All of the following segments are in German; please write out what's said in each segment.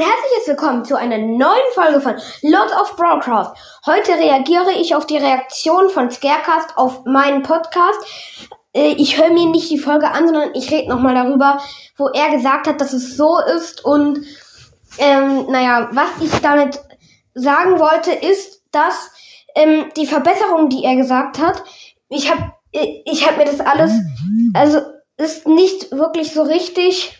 und herzliches Willkommen zu einer neuen Folge von Lord of Broadcast. Heute reagiere ich auf die Reaktion von Scarecast auf meinen Podcast. Äh, ich höre mir nicht die Folge an, sondern ich rede nochmal darüber, wo er gesagt hat, dass es so ist. Und ähm, naja, was ich damit sagen wollte, ist, dass ähm, die Verbesserung, die er gesagt hat, ich habe äh, ich hab mir das alles, also ist nicht wirklich so richtig.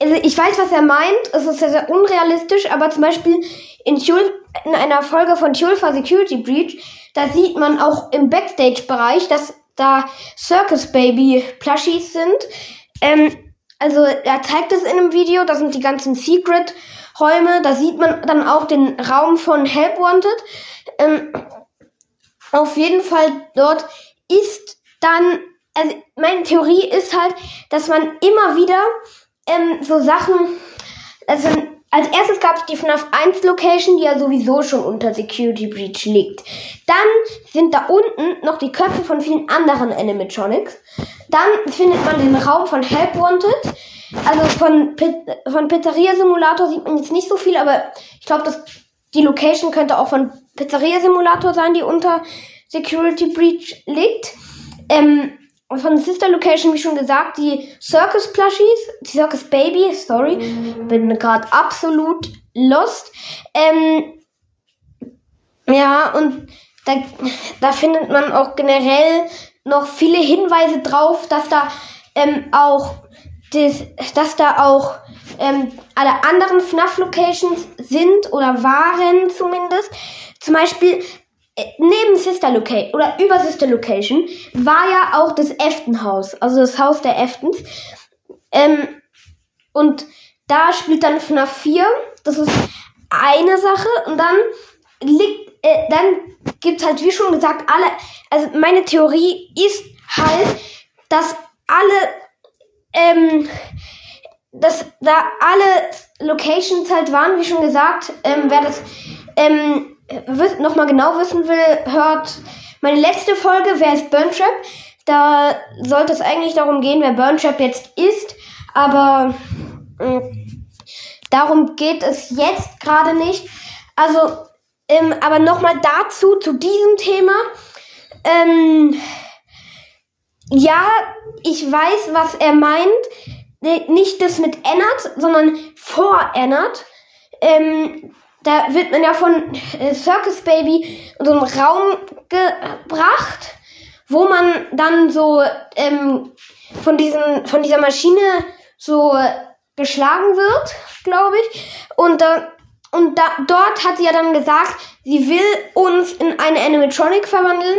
Also ich weiß, was er meint. Es ist sehr, sehr unrealistisch, aber zum Beispiel in, Tule, in einer Folge von Tulfa Security Breach, da sieht man auch im Backstage-Bereich, dass da Circus Baby Plushies sind. Ähm, also er zeigt es in einem Video, da sind die ganzen Secret-Räume, da sieht man dann auch den Raum von Help Wanted. Ähm, auf jeden Fall dort ist dann, also meine Theorie ist halt, dass man immer wieder ähm, so Sachen, also als erstes gab es die FNAF 1 Location, die ja sowieso schon unter Security Breach liegt. Dann sind da unten noch die Köpfe von vielen anderen Animatronics. Dann findet man den Raum von Help Wanted. Also von, von Pizzeria Simulator sieht man jetzt nicht so viel, aber ich glaube, dass die Location könnte auch von Pizzeria Simulator sein, die unter Security Breach liegt. Ähm, von Sister Location, wie schon gesagt, die Circus Plushies, die Circus Baby, sorry, bin gerade absolut lost. Ähm, ja, und da, da findet man auch generell noch viele Hinweise drauf, dass da ähm, auch das, dass da auch ähm, alle anderen FNAF-Locations sind oder waren zumindest. Zum Beispiel neben Sister Location oder über Sister Location war ja auch das Eftenhaus, also das Haus der Eftens. Ähm, und da spielt dann FNAF 4. Das ist eine Sache. Und dann liegt, äh, dann gibt's halt, wie schon gesagt, alle, also meine Theorie ist halt, dass alle, ähm, dass da alle Locations halt waren, wie schon gesagt, ähm, wer das, ähm, noch mal genau wissen will, hört meine letzte Folge, wer ist Burntrap? Da sollte es eigentlich darum gehen, wer Burntrap jetzt ist, aber äh, darum geht es jetzt gerade nicht. Also, ähm, aber mal dazu, zu diesem Thema. Ähm, ja, ich weiß, was er meint. Nicht das mit Ennard, sondern vor Ennard. Ähm, da wird man ja von äh, Circus Baby in so einen Raum gebracht, wo man dann so ähm, von diesen von dieser Maschine so geschlagen wird, glaube ich. Und da und da, dort hat sie ja dann gesagt, sie will uns in eine Animatronic verwandeln.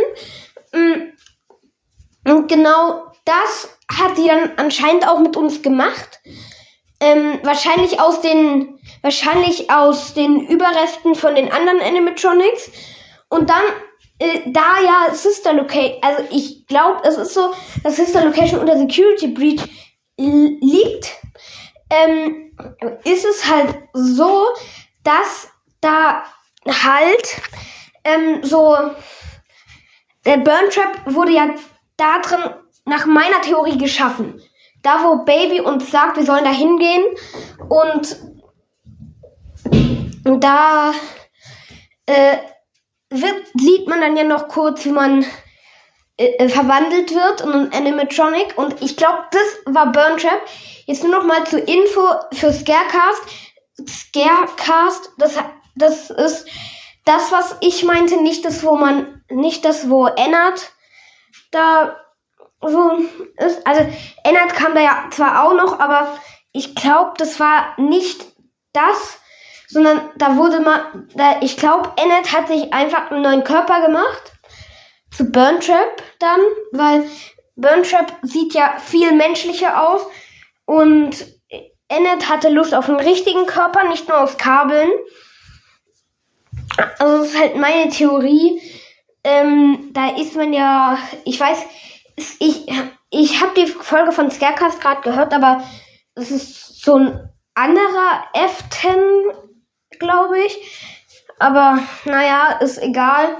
Mm, und genau das hat sie dann anscheinend auch mit uns gemacht. Ähm, wahrscheinlich aus den wahrscheinlich aus den Überresten von den anderen Animatronics. Und dann, äh, da ja Sister Location, also ich glaube, es ist so, dass Sister Location unter Security Breach liegt, ähm, ist es halt so, dass da halt ähm, so der Burn Trap wurde ja da drin nach meiner Theorie geschaffen. Da, wo Baby uns sagt, wir sollen da hingehen und da äh, wird, sieht man dann ja noch kurz, wie man äh, äh verwandelt wird in ein Animatronic. Und ich glaube, das war Burn Trap. Jetzt nur noch mal zur Info für Scarecast. Scarecast, das, das ist das, was ich meinte, nicht das, wo man, nicht das, wo Ennard da so ist. Also Ennard kam da ja zwar auch noch, aber ich glaube, das war nicht das, sondern da wurde mal, da, ich glaube, Ennet hat sich einfach einen neuen Körper gemacht zu Burn Trap dann, weil Burn Trap sieht ja viel menschlicher aus und Ennet hatte Lust auf einen richtigen Körper, nicht nur auf Kabeln. Also das ist halt meine Theorie. Ähm, da ist man ja, ich weiß, ich, ich habe die Folge von Scarecast gerade gehört, aber es ist so ein anderer F10 glaube ich. Aber naja, ist egal.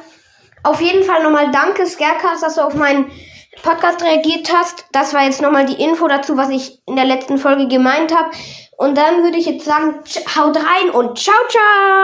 Auf jeden Fall nochmal danke, Scarecast, dass du auf meinen Podcast reagiert hast. Das war jetzt nochmal die Info dazu, was ich in der letzten Folge gemeint habe. Und dann würde ich jetzt sagen, haut rein und ciao, ciao!